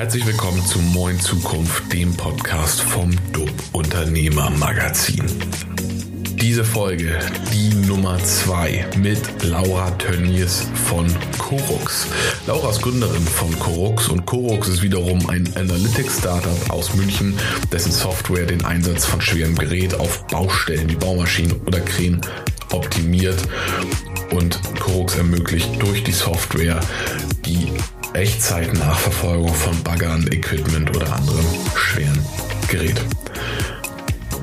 Herzlich willkommen zu Moin Zukunft, dem Podcast vom DUB Unternehmer Magazin. Diese Folge, die Nummer 2 mit Laura Tönnies von Corux. Laura ist Gründerin von Corux und Corux ist wiederum ein Analytics-Startup aus München, dessen Software den Einsatz von schwerem Gerät auf Baustellen wie Baumaschinen oder Krähen optimiert und Corux ermöglicht durch die Software die Echtzeit-Nachverfolgung von Baggern, Equipment oder anderem schweren Gerät.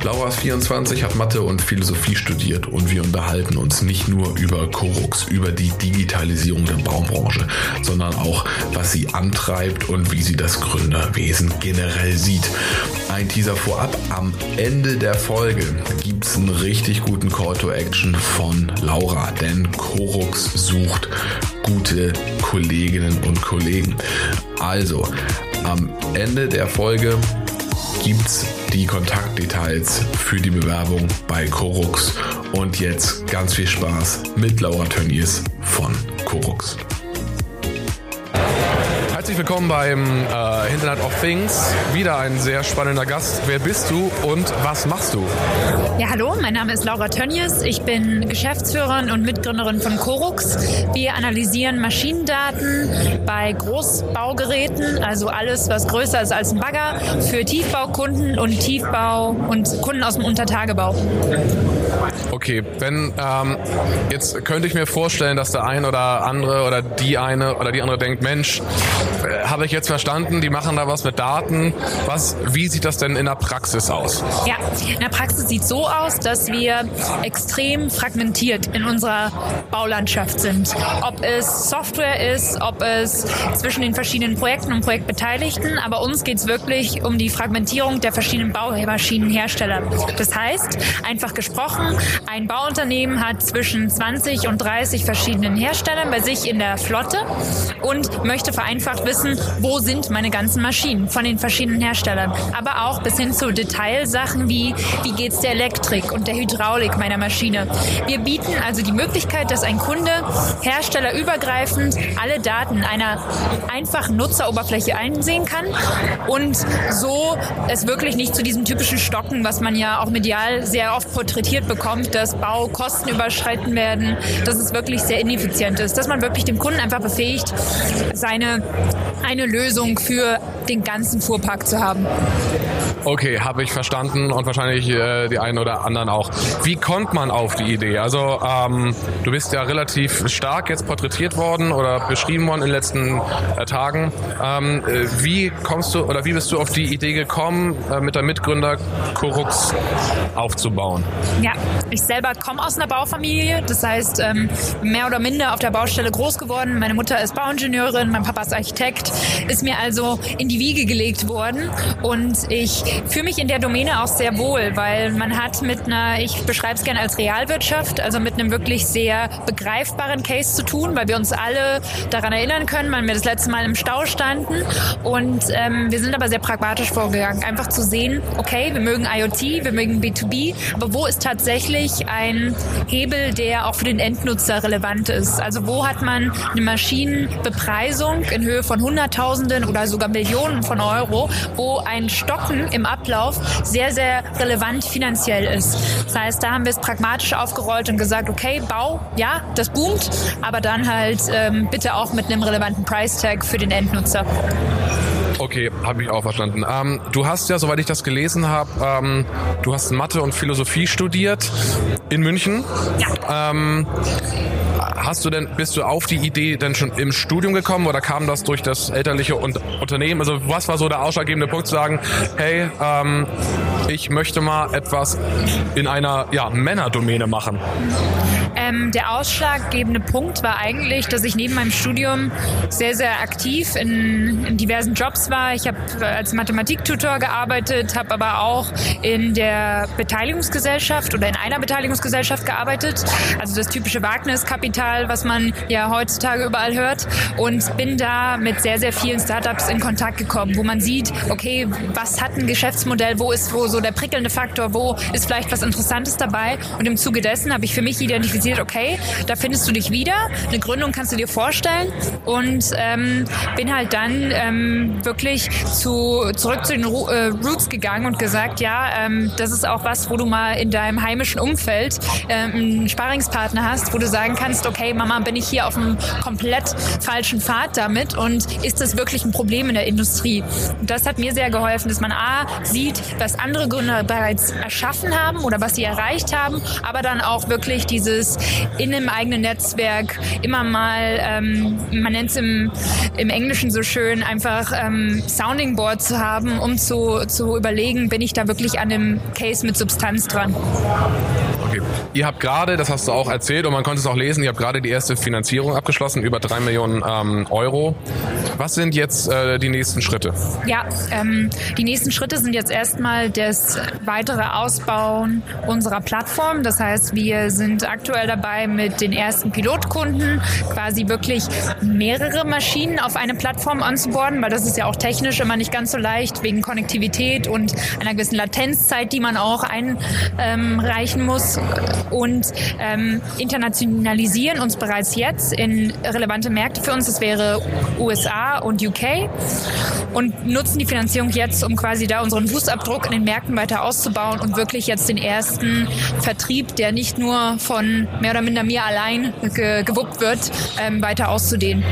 Laura ist 24, hat Mathe und Philosophie studiert und wir unterhalten uns nicht nur über Corux, über die Digitalisierung der Baubranche, sondern auch, was sie antreibt und wie sie das Gründerwesen generell sieht. Ein Teaser vorab, am Ende der Folge gibt es einen richtig guten Call to Action von Laura, denn Corux sucht gute Kolleginnen und Kollegen. Also, am Ende der Folge gibt's die Kontaktdetails für die Bewerbung bei Corux. Und jetzt ganz viel Spaß mit Laura Tönnies von Corux. Herzlich willkommen beim äh, Internet of Things. Wieder ein sehr spannender Gast. Wer bist du und was machst du? Ja, hallo, mein Name ist Laura Tönnies. Ich bin Geschäftsführerin und Mitgründerin von Corux. Wir analysieren Maschinendaten bei Großbaugeräten, also alles, was größer ist als ein Bagger, für Tiefbaukunden und Tiefbau und Kunden aus dem Untertagebau. Okay, wenn ähm, jetzt könnte ich mir vorstellen, dass der ein oder andere oder die eine oder die andere denkt, Mensch, habe ich jetzt verstanden, die machen da was mit Daten. Was, wie sieht das denn in der Praxis aus? Ja, in der Praxis sieht so aus, dass wir extrem fragmentiert in unserer Baulandschaft sind. Ob es Software ist, ob es zwischen den verschiedenen Projekten und Projektbeteiligten, aber uns geht es wirklich um die Fragmentierung der verschiedenen Baumaschinenhersteller. Das heißt, einfach gesprochen, ein Bauunternehmen hat zwischen 20 und 30 verschiedenen Herstellern bei sich in der Flotte und möchte vereinfacht wissen, wo sind meine ganzen Maschinen von den verschiedenen Herstellern. Aber auch bis hin zu Detailsachen wie, wie geht es der Elektrik und der Hydraulik meiner Maschine. Wir bieten also die Möglichkeit, dass ein Kunde herstellerübergreifend alle Daten einer einfachen Nutzeroberfläche einsehen kann und so es wirklich nicht zu diesem typischen Stocken, was man ja auch medial sehr oft porträtiert bekommt, dass Baukosten überschreiten werden, dass es wirklich sehr ineffizient ist, dass man wirklich dem Kunden einfach befähigt, seine eine Lösung für den ganzen Fuhrpark zu haben. Okay, habe ich verstanden und wahrscheinlich äh, die einen oder anderen auch. Wie kommt man auf die Idee? Also ähm, du bist ja relativ stark jetzt porträtiert worden oder beschrieben worden in den letzten äh, Tagen. Ähm, äh, wie kommst du oder wie bist du auf die Idee gekommen, äh, mit der Mitgründer Corux aufzubauen? Ja, ich selber komme aus einer Baufamilie, das heißt ähm, mehr oder minder auf der Baustelle groß geworden. Meine Mutter ist Bauingenieurin, mein Papa ist Architekt, ist mir also in die Wiege gelegt worden und ich fühle mich in der Domäne auch sehr wohl, weil man hat mit einer, ich beschreibe es gerne als Realwirtschaft, also mit einem wirklich sehr begreifbaren Case zu tun, weil wir uns alle daran erinnern können, wann wir das letzte Mal im Stau standen und ähm, wir sind aber sehr pragmatisch vorgegangen, einfach zu sehen, okay, wir mögen IoT, wir mögen B2B, aber wo ist tatsächlich ein Hebel, der auch für den Endnutzer relevant ist? Also wo hat man eine Maschinenbepreisung in Höhe von Hunderttausenden oder sogar Millionen von Euro, wo ein Stocken im Ablauf sehr, sehr relevant finanziell ist. Das heißt, da haben wir es pragmatisch aufgerollt und gesagt, okay, Bau, ja, das boomt, aber dann halt ähm, bitte auch mit einem relevanten Price Tag für den Endnutzer. Okay, habe ich auch verstanden. Ähm, du hast ja, soweit ich das gelesen habe, ähm, du hast Mathe und Philosophie studiert in München. Ja. Ähm, hast du denn, bist du auf die Idee denn schon im Studium gekommen oder kam das durch das elterliche Unternehmen? Also was war so der ausschlaggebende Punkt zu sagen, hey, ähm, ich möchte mal etwas in einer ja, Männerdomäne machen? Ähm, der ausschlaggebende Punkt war eigentlich, dass ich neben meinem Studium sehr, sehr aktiv in, in diversen Jobs war. Ich habe als Mathematiktutor gearbeitet, habe aber auch in der Beteiligungsgesellschaft oder in einer Beteiligungsgesellschaft gearbeitet. Also das typische Wagniskapital Portal, was man ja heutzutage überall hört. Und bin da mit sehr, sehr vielen Startups in Kontakt gekommen, wo man sieht, okay, was hat ein Geschäftsmodell, wo ist wo so der prickelnde Faktor, wo ist vielleicht was Interessantes dabei? Und im Zuge dessen habe ich für mich identifiziert, okay, da findest du dich wieder, eine Gründung kannst du dir vorstellen. Und ähm, bin halt dann ähm, wirklich zu, zurück zu den Ru äh, Roots gegangen und gesagt, ja, ähm, das ist auch was, wo du mal in deinem heimischen Umfeld ähm, einen Sparingspartner hast, wo du sagen kannst, okay, Mama, bin ich hier auf einem komplett falschen Pfad damit und ist das wirklich ein Problem in der Industrie? Und das hat mir sehr geholfen, dass man A, sieht, was andere Gründer bereits erschaffen haben oder was sie erreicht haben, aber dann auch wirklich dieses in einem eigenen Netzwerk immer mal, ähm, man nennt es im, im Englischen so schön, einfach ähm, Sounding Board zu haben, um zu, zu überlegen, bin ich da wirklich an dem Case mit Substanz dran. Okay. Ihr habt gerade, das hast du auch erzählt und man konnte es auch lesen, ihr habt gerade die erste Finanzierung abgeschlossen, über drei Millionen ähm, Euro. Was sind jetzt äh, die nächsten Schritte? Ja, ähm, die nächsten Schritte sind jetzt erstmal das weitere Ausbauen unserer Plattform. Das heißt, wir sind aktuell dabei mit den ersten Pilotkunden quasi wirklich mehrere Maschinen auf eine Plattform anzuborden, weil das ist ja auch technisch immer nicht ganz so leicht wegen Konnektivität und einer gewissen Latenzzeit, die man auch einreichen muss und ähm, internationalisieren uns bereits jetzt in relevante Märkte für uns. Das wäre USA und UK und nutzen die Finanzierung jetzt, um quasi da unseren Fußabdruck in den Märkten weiter auszubauen und wirklich jetzt den ersten Vertrieb, der nicht nur von mehr oder minder mir allein ge gewuppt wird, ähm, weiter auszudehnen.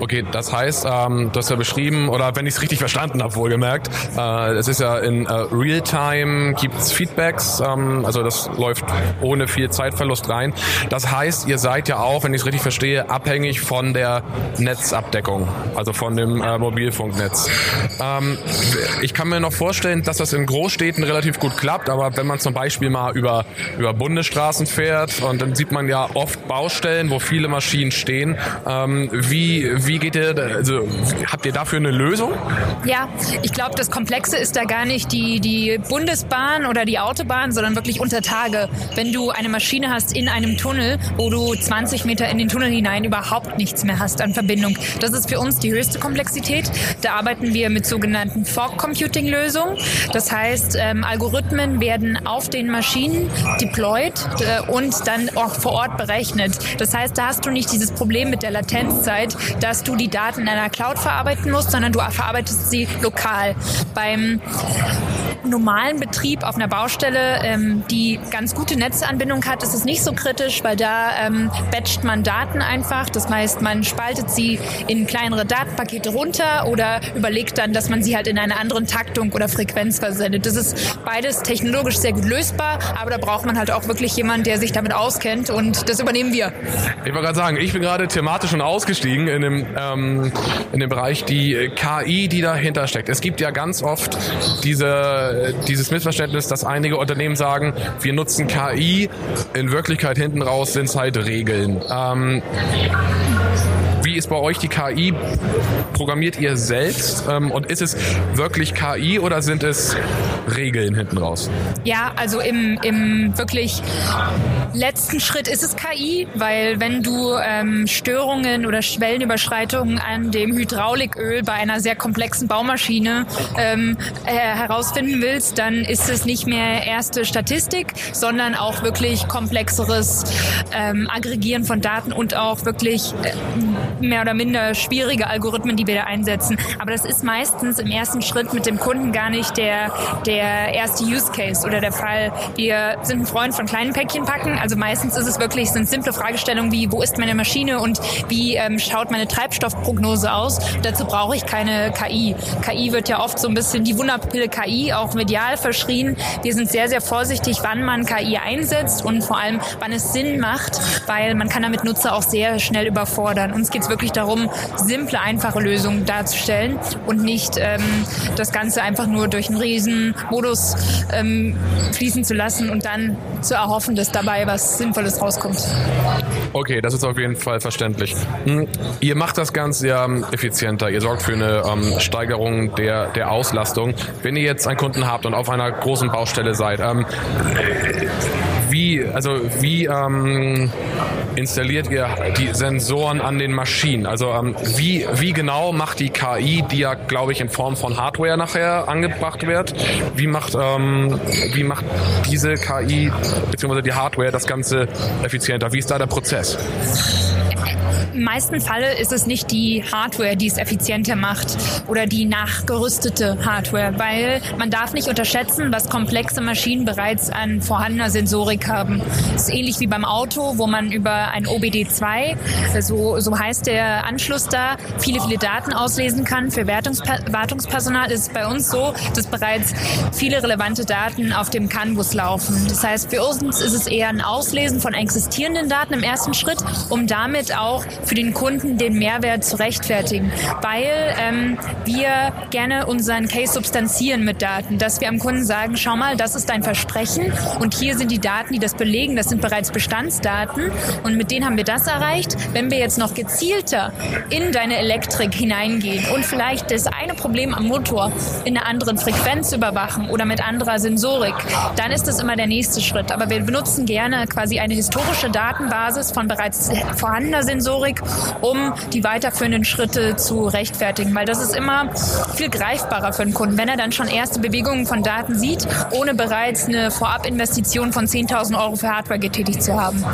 Okay, das heißt, ähm, du hast ja beschrieben, oder wenn ich es richtig verstanden habe, wohlgemerkt, äh, es ist ja in äh, Realtime, gibt es Feedbacks, ähm, also das läuft ohne viel Zeitverlust rein. Das heißt, ihr seid ja auch, wenn ich es richtig verstehe, abhängig von der Netzabdeckung, also von dem äh, Mobilfunknetz. Ähm, ich kann mir noch vorstellen, dass das in Großstädten relativ gut klappt, aber wenn man zum Beispiel mal über, über Bundesstraßen fährt und dann sieht man ja oft Baustellen, wo viele Maschinen stehen, ähm, wie, wie wie geht ihr, also habt ihr dafür eine Lösung? Ja, ich glaube, das Komplexe ist da gar nicht die, die Bundesbahn oder die Autobahn, sondern wirklich unter Tage. Wenn du eine Maschine hast in einem Tunnel, wo du 20 Meter in den Tunnel hinein überhaupt nichts mehr hast an Verbindung. Das ist für uns die höchste Komplexität. Da arbeiten wir mit sogenannten Fog Computing Lösungen. Das heißt, ähm, Algorithmen werden auf den Maschinen deployed äh, und dann auch vor Ort berechnet. Das heißt, da hast du nicht dieses Problem mit der Latenzzeit, dass dass du die Daten in einer Cloud verarbeiten musst, sondern du verarbeitest sie lokal. Beim normalen Betrieb auf einer Baustelle, ähm, die ganz gute Netzanbindung hat, ist es nicht so kritisch, weil da ähm, batcht man Daten einfach. Das heißt, man spaltet sie in kleinere Datenpakete runter oder überlegt dann, dass man sie halt in einer anderen Taktung oder Frequenz versendet. Das ist beides technologisch sehr gut lösbar, aber da braucht man halt auch wirklich jemanden, der sich damit auskennt und das übernehmen wir. Ich wollte gerade sagen, ich bin gerade thematisch schon ausgestiegen in dem ähm, in dem Bereich die KI, die dahinter steckt. Es gibt ja ganz oft diese, dieses Missverständnis, dass einige Unternehmen sagen, wir nutzen KI, in Wirklichkeit hinten raus sind es halt Regeln. Ähm, ist bei euch die KI? Programmiert ihr selbst? Ähm, und ist es wirklich KI oder sind es Regeln hinten raus? Ja, also im, im wirklich letzten Schritt ist es KI, weil wenn du ähm, Störungen oder Schwellenüberschreitungen an dem Hydrauliköl bei einer sehr komplexen Baumaschine ähm, äh, herausfinden willst, dann ist es nicht mehr erste Statistik, sondern auch wirklich komplexeres ähm, Aggregieren von Daten und auch wirklich äh, mehr oder minder schwierige Algorithmen, die wir da einsetzen. Aber das ist meistens im ersten Schritt mit dem Kunden gar nicht der, der erste Use Case oder der Fall. Wir sind ein Freund von kleinen Päckchen packen. Also meistens ist es wirklich, sind simple Fragestellungen wie, wo ist meine Maschine und wie ähm, schaut meine Treibstoffprognose aus? Dazu brauche ich keine KI. KI wird ja oft so ein bisschen die Wunderpille KI auch medial verschrien. Wir sind sehr, sehr vorsichtig, wann man KI einsetzt und vor allem, wann es Sinn macht, weil man kann damit Nutzer auch sehr schnell überfordern. Uns geht es wirklich darum, simple, einfache Lösungen darzustellen und nicht ähm, das Ganze einfach nur durch einen riesen Modus ähm, fließen zu lassen und dann zu erhoffen, dass dabei was Sinnvolles rauskommt. Okay, das ist auf jeden Fall verständlich. Hm, ihr macht das Ganze ja effizienter. Ihr sorgt für eine ähm, Steigerung der, der Auslastung. Wenn ihr jetzt einen Kunden habt und auf einer großen Baustelle seid, ähm, wie, also wie ähm, installiert ihr die Sensoren an den Maschinen? Also ähm, wie, wie genau macht die KI, die ja, glaube ich, in Form von Hardware nachher angebracht wird, wie macht, ähm, wie macht diese KI bzw. die Hardware das Ganze effizienter? Wie ist da der Prozess? Im meisten Falle ist es nicht die Hardware, die es effizienter macht oder die nachgerüstete Hardware, weil man darf nicht unterschätzen, was komplexe Maschinen bereits an vorhandener Sensorik haben. Das ist ähnlich wie beim Auto, wo man über ein OBD2, so, so heißt der Anschluss da, viele, viele Daten auslesen kann. Für Wartungspersonal ist es bei uns so, dass bereits viele relevante Daten auf dem Canvas laufen. Das heißt, für uns ist es eher ein Auslesen von existierenden Daten im ersten Schritt, um damit auch für den Kunden den Mehrwert zu rechtfertigen, weil ähm, wir gerne unseren Case substanzieren mit Daten, dass wir am Kunden sagen, schau mal, das ist dein Versprechen und hier sind die Daten, die das belegen, das sind bereits Bestandsdaten und mit denen haben wir das erreicht. Wenn wir jetzt noch gezielter in deine Elektrik hineingehen und vielleicht das eine Problem am Motor in einer anderen Frequenz überwachen oder mit anderer Sensorik, dann ist das immer der nächste Schritt. Aber wir benutzen gerne quasi eine historische Datenbasis von bereits vorhandener Sensorik um die weiterführenden Schritte zu rechtfertigen. Weil das ist immer viel greifbarer für den Kunden, wenn er dann schon erste Bewegungen von Daten sieht, ohne bereits eine Vorabinvestition von 10.000 Euro für Hardware getätigt zu haben.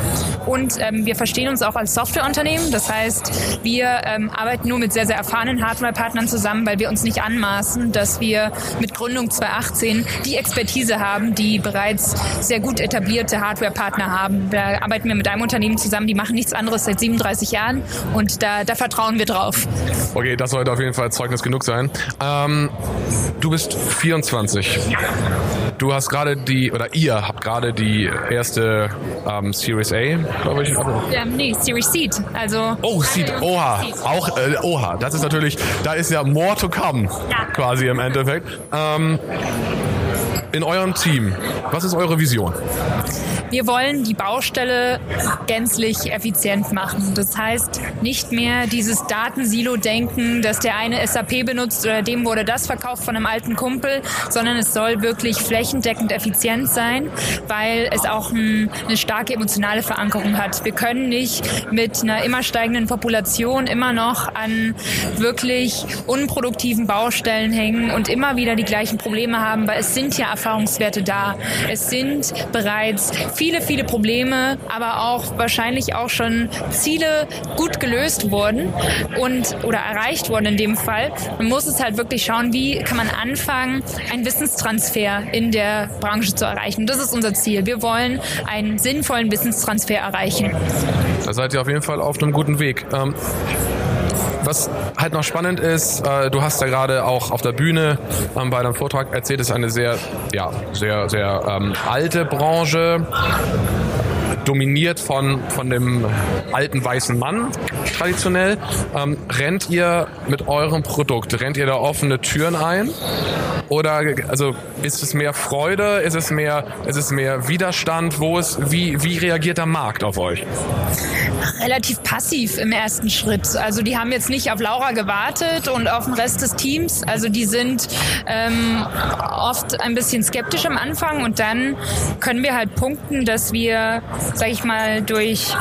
Und ähm, wir verstehen uns auch als Softwareunternehmen. Das heißt, wir ähm, arbeiten nur mit sehr, sehr erfahrenen Hardware-Partnern zusammen, weil wir uns nicht anmaßen, dass wir mit Gründung 2018 die Expertise haben, die bereits sehr gut etablierte Hardware-Partner haben. Da arbeiten wir mit einem Unternehmen zusammen, die machen nichts anderes seit 37 Jahren Jahren und da, da vertrauen wir drauf. Okay, das sollte auf jeden Fall Zeugnis genug sein. Ähm, du bist 24. Du hast gerade die, oder ihr habt gerade die erste ähm, Series A, glaube ich. Ähm, nee, Series Seed. Also, oh, Seed, oha. Auch, äh, oha. Das ist natürlich, da ist ja more to come, ja. quasi im Endeffekt. Ähm, in eurem Team, was ist eure Vision? Wir wollen die Baustelle gänzlich effizient machen. Das heißt, nicht mehr dieses Datensilo-Denken, dass der eine SAP benutzt oder dem wurde das verkauft von einem alten Kumpel, sondern es soll wirklich flächendeckend effizient sein, weil es auch ein, eine starke emotionale Verankerung hat. Wir können nicht mit einer immer steigenden Population immer noch an wirklich unproduktiven Baustellen hängen und immer wieder die gleichen Probleme haben, weil es sind ja Erfahrungswerte da. Es sind bereits viele, viele Probleme, aber auch wahrscheinlich auch schon Ziele gut gelöst wurden und oder erreicht wurden in dem Fall. Man muss es halt wirklich schauen, wie kann man anfangen, einen Wissenstransfer in der Branche zu erreichen. Das ist unser Ziel. Wir wollen einen sinnvollen Wissenstransfer erreichen. Da seid ihr auf jeden Fall auf einem guten Weg. Ähm was halt noch spannend ist, äh, du hast ja gerade auch auf der Bühne ähm, bei deinem Vortrag erzählt, es ist eine sehr, ja, sehr, sehr ähm, alte Branche dominiert von, von dem alten weißen Mann traditionell. Ähm, rennt ihr mit eurem Produkt, rennt ihr da offene Türen ein? Oder also ist es mehr Freude? Ist es mehr, ist es mehr Widerstand? Wo ist, wie, wie reagiert der Markt auf euch? Relativ passiv im ersten Schritt. Also die haben jetzt nicht auf Laura gewartet und auf den Rest des Teams. Also die sind ähm, oft ein bisschen skeptisch am Anfang und dann können wir halt punkten, dass wir, sag ich mal, durch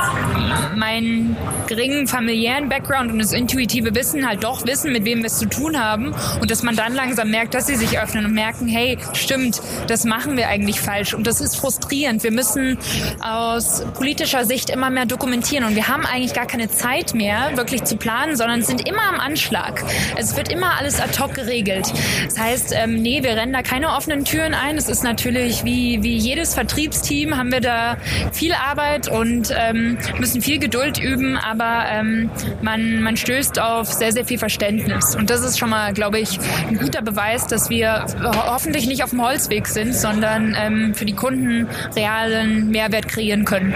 meinen geringen familiären Background und das intuitive Wissen halt doch wissen, mit wem wir es zu tun haben und dass man dann langsam merkt, dass sie sich öffnen und merken, hey, stimmt, das machen wir eigentlich falsch und das ist frustrierend. Wir müssen aus politischer Sicht immer mehr dokumentieren und wir haben eigentlich gar keine Zeit mehr, wirklich zu planen, sondern sind immer am Anschlag. Es wird immer alles ad hoc geregelt. Das heißt, ähm, nee, wir rennen da keine offenen Türen ein. Es ist natürlich wie, wie jedes Vertriebsteam haben wir da viel Arbeit und ähm, müssen viel Geduld üben, aber ähm, man, man stößt auf sehr, sehr viel Verständnis. Und das ist schon mal, glaube ich, ein guter Beweis, dass wir hoffentlich nicht auf dem Holzweg sind, sondern ähm, für die Kunden realen Mehrwert kreieren können.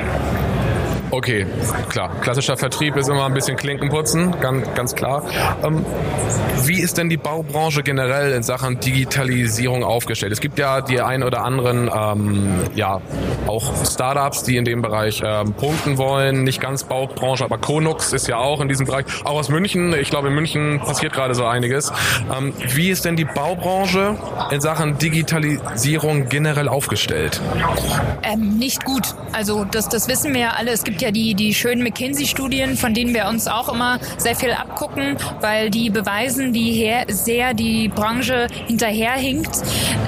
Okay, klar. Klassischer Vertrieb ist immer ein bisschen Klinkenputzen, ganz, ganz klar. Ähm, wie ist denn die Baubranche generell in Sachen Digitalisierung aufgestellt? Es gibt ja die ein oder anderen, ähm, ja, auch Startups, die in dem Bereich ähm, punkten wollen. Nicht ganz Baubranche, aber Konux ist ja auch in diesem Bereich. Auch aus München. Ich glaube, in München passiert gerade so einiges. Ähm, wie ist denn die Baubranche in Sachen Digitalisierung generell aufgestellt? Ähm, nicht gut. Also das, das wissen wir ja alle. Es gibt gibt ja die, die schönen McKinsey-Studien, von denen wir uns auch immer sehr viel abgucken, weil die beweisen, wie her, sehr die Branche hinterherhinkt.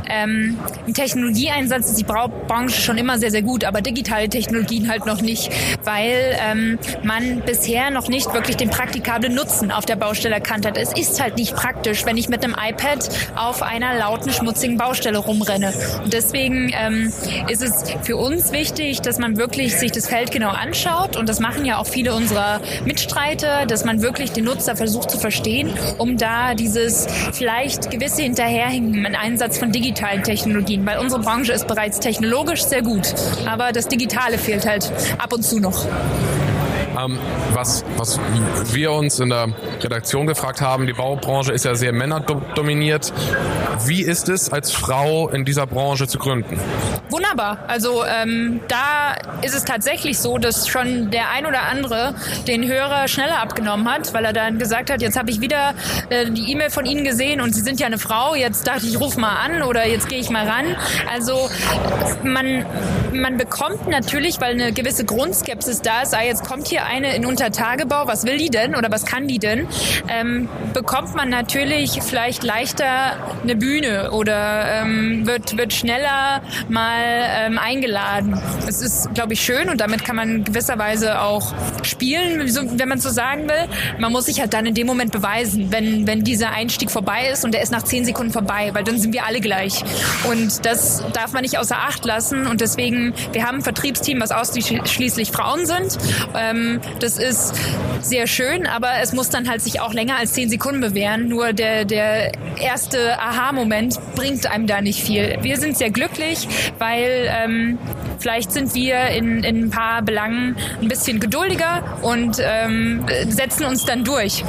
Ähm, Im Technologieeinsatz ist die Branche schon immer sehr, sehr gut, aber digitale Technologien halt noch nicht, weil ähm, man bisher noch nicht wirklich den praktikablen Nutzen auf der Baustelle erkannt hat. Es ist halt nicht praktisch, wenn ich mit einem iPad auf einer lauten, schmutzigen Baustelle rumrenne. Und deswegen ähm, ist es für uns wichtig, dass man wirklich sich das Feld genau anschaut und das machen ja auch viele unserer Mitstreiter, dass man wirklich den Nutzer versucht zu verstehen, um da dieses vielleicht gewisse Hinterherhinken im Einsatz von digitalen Technologien, weil unsere Branche ist bereits technologisch sehr gut, aber das Digitale fehlt halt ab und zu noch. Ähm, was, was wir uns in der Redaktion gefragt haben, die Baubranche ist ja sehr männerdominiert. Wie ist es, als Frau in dieser Branche zu gründen? Wunderbar. Also ähm, da ist es tatsächlich so, dass schon der ein oder andere den Hörer schneller abgenommen hat, weil er dann gesagt hat, jetzt habe ich wieder äh, die E-Mail von Ihnen gesehen und Sie sind ja eine Frau, jetzt dachte ich, rufe mal an oder jetzt gehe ich mal ran. Also man, man bekommt natürlich, weil eine gewisse Grundskepsis da ist, ah, jetzt kommt hier eine in Untertagebau, was will die denn oder was kann die denn, ähm, bekommt man natürlich vielleicht leichter eine Bühne oder ähm, wird, wird schneller mal ähm, eingeladen. Es ist, glaube ich, schön und damit kann man gewisserweise auch spielen, wenn man so sagen will. Man muss sich halt dann in dem Moment beweisen, wenn, wenn dieser Einstieg vorbei ist und der ist nach zehn Sekunden vorbei, weil dann sind wir alle gleich. Und das darf man nicht außer Acht lassen und deswegen, wir haben ein Vertriebsteam, was ausschließlich Frauen sind. Ähm, das ist sehr schön, aber es muss dann halt sich auch länger als zehn Sekunden bewähren. Nur der, der erste Aha-Moment bringt einem da nicht viel. Wir sind sehr glücklich, weil ähm, vielleicht sind wir in, in ein paar Belangen ein bisschen geduldiger und ähm, setzen uns dann durch.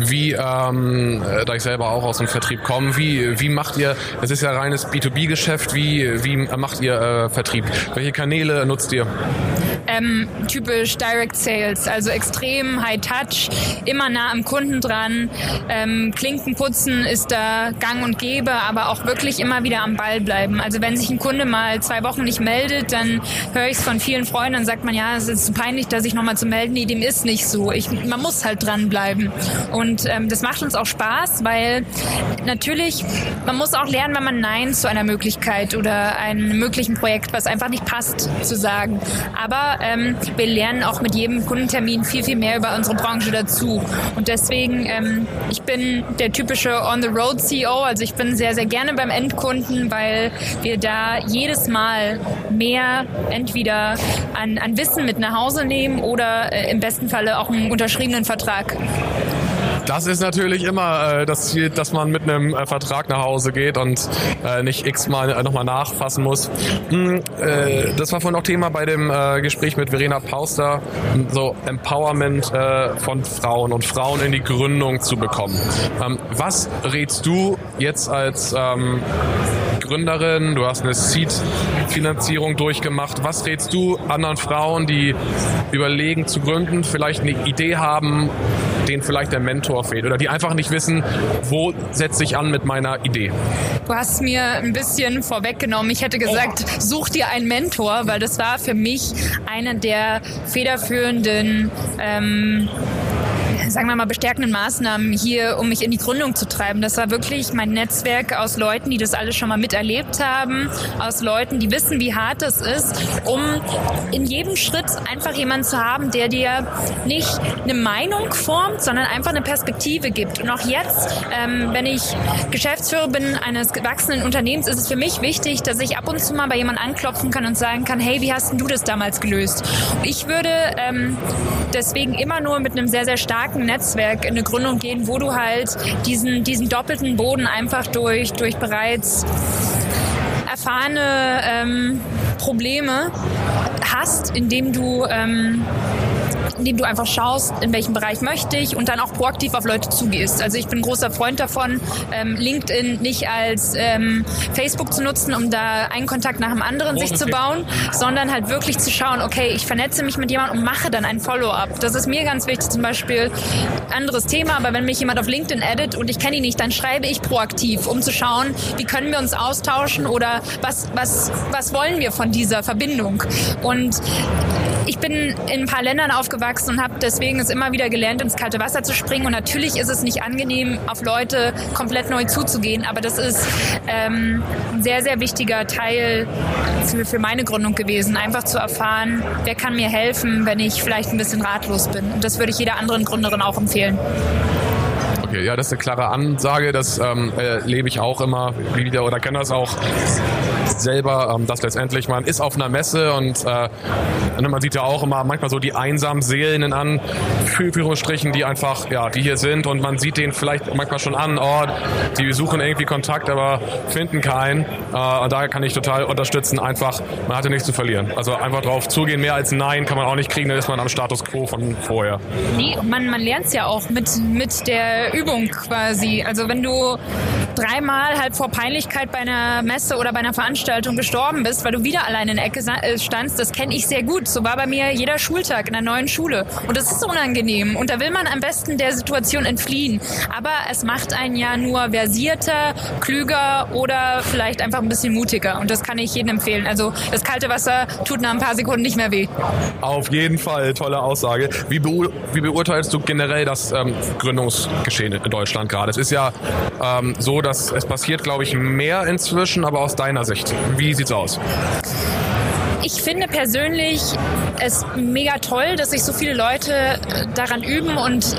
Wie, ähm, da ich selber auch aus dem Vertrieb komme, wie, wie macht ihr, es ist ja reines B2B-Geschäft, wie, wie macht ihr äh, Vertrieb? Welche Kanäle nutzt ihr? Ähm, typisch Direct Sales, also extrem High Touch, immer nah am Kunden dran. Ähm, Klinkenputzen ist da gang und gäbe, aber auch wirklich immer wieder am Ball bleiben. Also wenn sich ein Kunde mal zwei Wochen nicht meldet, dann höre ich es von vielen Freunden, dann sagt man, ja, es ist peinlich, dass ich nochmal zu melden. Nee, dem ist nicht so. Ich, man muss halt dranbleiben. Und ähm, das macht uns auch Spaß, weil natürlich, man muss auch lernen, wenn man Nein zu einer Möglichkeit oder einem möglichen Projekt, was einfach nicht passt, zu sagen. Aber ähm, wir lernen auch mit jedem Kundentermin viel, viel mehr über unsere Branche dazu. Und deswegen, ähm, ich bin der typische On-the-Road-CEO, also ich bin sehr, sehr gerne beim Endkunden, weil wir da jedes Mal mehr entweder an, an Wissen mit nach Hause nehmen oder äh, im besten Falle auch einen unterschriebenen Vertrag. Das ist natürlich immer äh, das Ziel, dass man mit einem äh, Vertrag nach Hause geht und äh, nicht x-mal äh, nochmal nachfassen muss. Hm, äh, das war vorhin auch Thema bei dem äh, Gespräch mit Verena Pauster, so Empowerment äh, von Frauen und Frauen in die Gründung zu bekommen. Ähm, was rätst du jetzt als ähm, Gründerin, du hast eine Seed-Finanzierung durchgemacht. Was rätst du anderen Frauen, die überlegen zu gründen, vielleicht eine Idee haben, denen vielleicht der Mentor fehlt oder die einfach nicht wissen, wo setze ich an mit meiner Idee? Du hast mir ein bisschen vorweggenommen. Ich hätte gesagt, such dir einen Mentor, weil das war für mich eine der federführenden ähm, sagen wir mal, bestärkenden Maßnahmen hier, um mich in die Gründung zu treiben. Das war wirklich mein Netzwerk aus Leuten, die das alles schon mal miterlebt haben, aus Leuten, die wissen, wie hart das ist, um in jedem Schritt einfach jemanden zu haben, der dir nicht eine Meinung formt, sondern einfach eine Perspektive gibt. Und auch jetzt, ähm, wenn ich Geschäftsführer bin eines gewachsenen Unternehmens, ist es für mich wichtig, dass ich ab und zu mal bei jemandem anklopfen kann und sagen kann, hey, wie hast du das damals gelöst? ich würde ähm, deswegen immer nur mit einem sehr, sehr starken Netzwerk in eine Gründung gehen, wo du halt diesen, diesen doppelten Boden einfach durch, durch bereits erfahrene ähm, Probleme hast, indem du ähm, indem du einfach schaust, in welchem Bereich möchte ich und dann auch proaktiv auf Leute zugehst. Also ich bin großer Freund davon, ähm, LinkedIn nicht als ähm, Facebook zu nutzen, um da einen Kontakt nach dem anderen oh, sich zu bauen, sondern halt wirklich zu schauen, okay, ich vernetze mich mit jemandem und mache dann ein Follow-up. Das ist mir ganz wichtig, zum Beispiel anderes Thema, aber wenn mich jemand auf LinkedIn edit und ich kenne ihn nicht, dann schreibe ich proaktiv, um zu schauen, wie können wir uns austauschen oder was, was, was wollen wir von dieser Verbindung. Und ich bin in ein paar Ländern aufgewachsen und habe deswegen es immer wieder gelernt, ins kalte Wasser zu springen. Und natürlich ist es nicht angenehm, auf Leute komplett neu zuzugehen, aber das ist ähm, ein sehr, sehr wichtiger Teil für, für meine Gründung gewesen, einfach zu erfahren, wer kann mir helfen, wenn ich vielleicht ein bisschen ratlos bin. Und das würde ich jeder anderen Gründerin auch empfehlen. Okay, ja, das ist eine klare Ansage. Das ähm, erlebe ich auch immer wieder oder kenne das auch selber, ähm, dass letztendlich man ist auf einer Messe und äh, man sieht ja auch immer manchmal so die einsamen Seelen in Anführungsstrichen, die einfach, ja, die hier sind und man sieht denen vielleicht manchmal schon an, oh, die suchen irgendwie Kontakt, aber finden keinen. Äh, daher kann ich total unterstützen, einfach, man hatte nichts zu verlieren. Also einfach drauf zugehen, mehr als Nein kann man auch nicht kriegen, dann ist man am Status quo von vorher. Nee, man, man lernt es ja auch mit, mit der Übung quasi. Also wenn du dreimal halt vor Peinlichkeit bei einer Messe oder bei einer Veranstaltung gestorben bist, weil du wieder allein in der Ecke äh, standst, das kenne ich sehr gut. So war bei mir jeder Schultag in der neuen Schule. Und das ist unangenehm. Und da will man am besten der Situation entfliehen. Aber es macht einen ja nur versierter, klüger oder vielleicht einfach ein bisschen mutiger. Und das kann ich jedem empfehlen. Also das kalte Wasser tut nach ein paar Sekunden nicht mehr weh. Auf jeden Fall, tolle Aussage. Wie, beur wie beurteilst du generell das ähm, Gründungsgeschehen in Deutschland gerade? Es ist ja ähm, so, dass es passiert, glaube ich, mehr inzwischen, aber aus deiner Sicht. Wie sieht's aus? Ich finde persönlich es mega toll, dass sich so viele Leute äh, daran üben und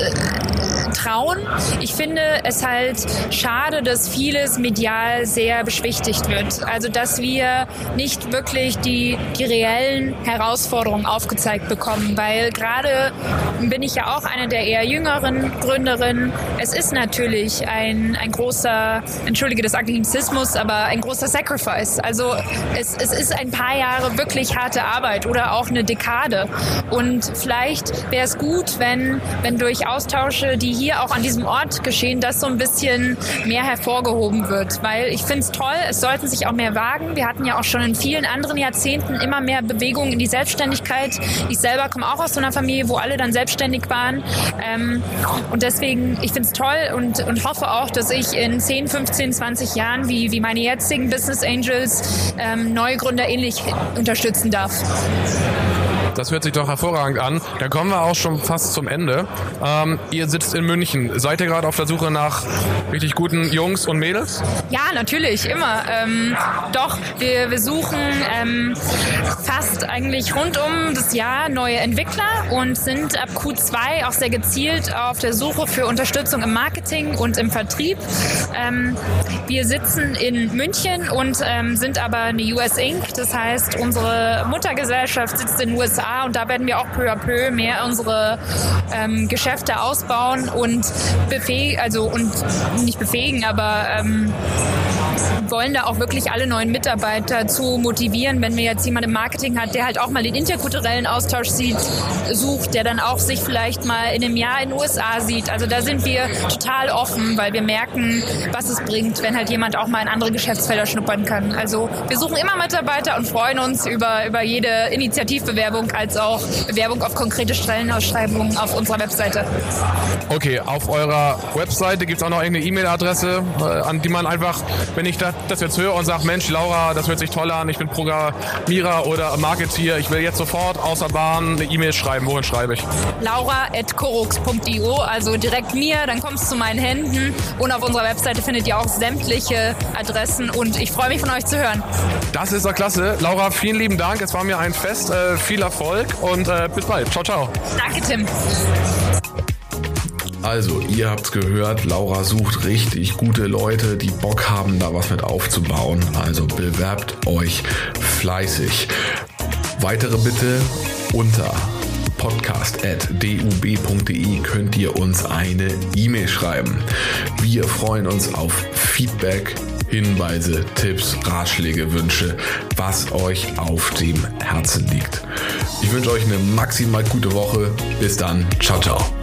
trauen. Ich finde es halt schade, dass vieles medial sehr beschwichtigt wird. Also dass wir nicht wirklich die, die reellen Herausforderungen aufgezeigt bekommen, weil gerade bin ich ja auch eine der eher jüngeren Gründerinnen. Es ist natürlich ein, ein großer, entschuldige das Anglizismus, aber ein großer Sacrifice. Also es, es ist ein paar Jahre wirklich harte Arbeit oder auch eine Dekade. Und vielleicht wäre es gut, wenn, wenn durch Austausche, die hier auch an diesem Ort geschehen, dass so ein bisschen mehr hervorgehoben wird. Weil ich finde es toll, es sollten sich auch mehr wagen. Wir hatten ja auch schon in vielen anderen Jahrzehnten immer mehr Bewegung in die Selbstständigkeit. Ich selber komme auch aus so einer Familie, wo alle dann selbstständig waren. Ähm, und deswegen, ich finde es toll und, und hoffe auch, dass ich in 10, 15, 20 Jahren, wie, wie meine jetzigen Business Angels, ähm, Neugründer ähnlich unterstützen darf. Das hört sich doch hervorragend an. Dann kommen wir auch schon fast zum Ende. Ähm, ihr sitzt in München. Seid ihr gerade auf der Suche nach richtig guten Jungs und Mädels? Ja, natürlich, immer. Ähm, doch, wir, wir suchen ähm, fast eigentlich rund um das Jahr neue Entwickler und sind ab Q2 auch sehr gezielt auf der Suche für Unterstützung im Marketing und im Vertrieb. Ähm, wir sitzen in München und ähm, sind aber eine US Inc. Das heißt, unsere Muttergesellschaft sitzt in den USA USA und da werden wir auch peu à peu mehr unsere ähm, Geschäfte ausbauen und befähigen, also und nicht befähigen, aber ähm, wollen da auch wirklich alle neuen Mitarbeiter zu motivieren, wenn wir jetzt jemand im Marketing hat, der halt auch mal den interkulturellen Austausch sieht, sucht, der dann auch sich vielleicht mal in einem Jahr in den USA sieht. Also da sind wir total offen, weil wir merken, was es bringt, wenn halt jemand auch mal in andere Geschäftsfelder schnuppern kann. Also wir suchen immer Mitarbeiter und freuen uns über, über jede Initiativbewerbung als auch Bewerbung auf konkrete Stellenausschreibungen auf unserer Webseite. Okay, auf eurer Webseite gibt es auch noch irgendeine E-Mail-Adresse, äh, an die man einfach, wenn ich das, jetzt höre und sage, Mensch, Laura, das hört sich toll an, ich bin Programmierer oder Marketeer, ich will jetzt sofort außer Bahn eine E-Mail schreiben. Wohin schreibe ich? laura.korux.io, also direkt mir, dann kommst du zu meinen Händen und auf unserer Webseite findet ihr auch sämtliche Adressen und ich freue mich von euch zu hören. Das ist doch klasse. Laura, vielen lieben Dank. Es war mir ein Fest. Äh, viel Erfolg und äh, bis bald. Ciao, ciao. Danke, Tim. Also, ihr habt's gehört, Laura sucht richtig gute Leute, die Bock haben, da was mit aufzubauen. Also bewerbt euch fleißig. Weitere Bitte unter podcast.dub.de könnt ihr uns eine E-Mail schreiben. Wir freuen uns auf Feedback, Hinweise, Tipps, Ratschläge, Wünsche, was euch auf dem Herzen liegt. Ich wünsche euch eine maximal gute Woche. Bis dann. Ciao, ciao.